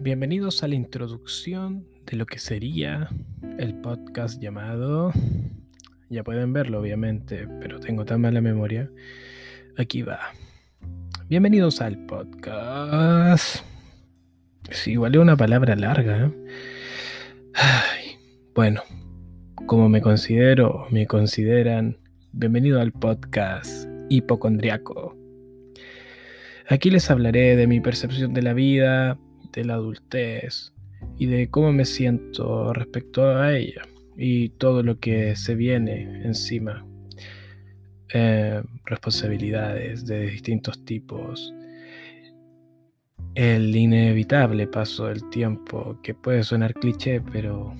Bienvenidos a la introducción de lo que sería el podcast llamado... Ya pueden verlo, obviamente, pero tengo tan mala memoria. Aquí va. Bienvenidos al podcast. Igual es una palabra larga. ¿eh? Ay, bueno, como me considero, me consideran, bienvenido al podcast hipocondriaco. Aquí les hablaré de mi percepción de la vida, de la adultez y de cómo me siento respecto a ella y todo lo que se viene encima. Eh, responsabilidades de distintos tipos. El inevitable paso del tiempo, que puede sonar cliché, pero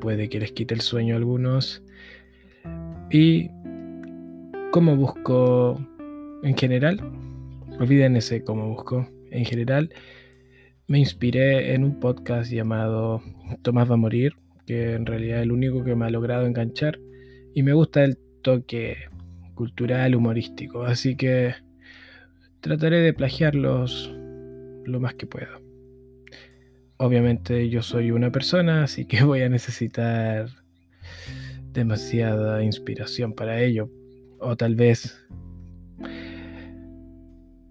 puede que les quite el sueño a algunos. Y cómo busco en general, olviden ese cómo busco en general, me inspiré en un podcast llamado Tomás va a morir, que en realidad es el único que me ha logrado enganchar y me gusta el toque cultural, humorístico, así que trataré de plagiarlos lo más que pueda. Obviamente yo soy una persona, así que voy a necesitar demasiada inspiración para ello, o tal vez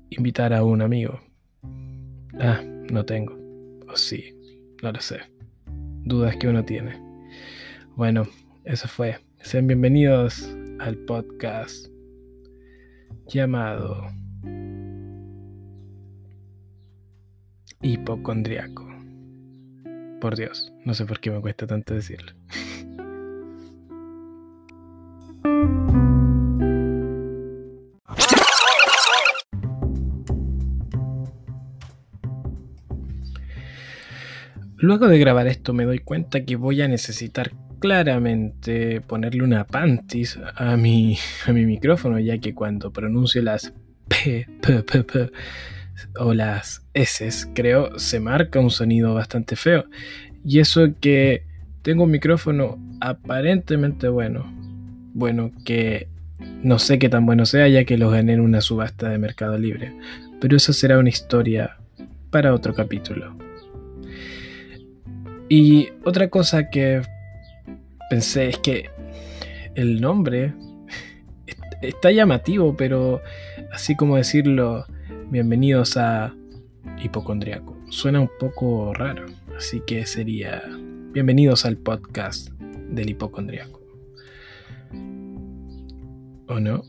invitar a un amigo. Ah, no tengo. O sí, no lo sé. Dudas que uno tiene. Bueno, eso fue. Sean bienvenidos al podcast llamado Hipocondriaco. Por Dios, no sé por qué me cuesta tanto decirlo. Luego de grabar esto me doy cuenta que voy a necesitar claramente ponerle una pantis a mi, a mi micrófono, ya que cuando pronuncio las P, P, P, P o las S, creo, se marca un sonido bastante feo. Y eso que tengo un micrófono aparentemente bueno. Bueno, que no sé qué tan bueno sea, ya que lo gané en una subasta de Mercado Libre. Pero eso será una historia para otro capítulo. Y otra cosa que pensé es que el nombre está llamativo, pero así como decirlo, bienvenidos a hipocondriaco, suena un poco raro, así que sería bienvenidos al podcast del hipocondriaco. ¿O no?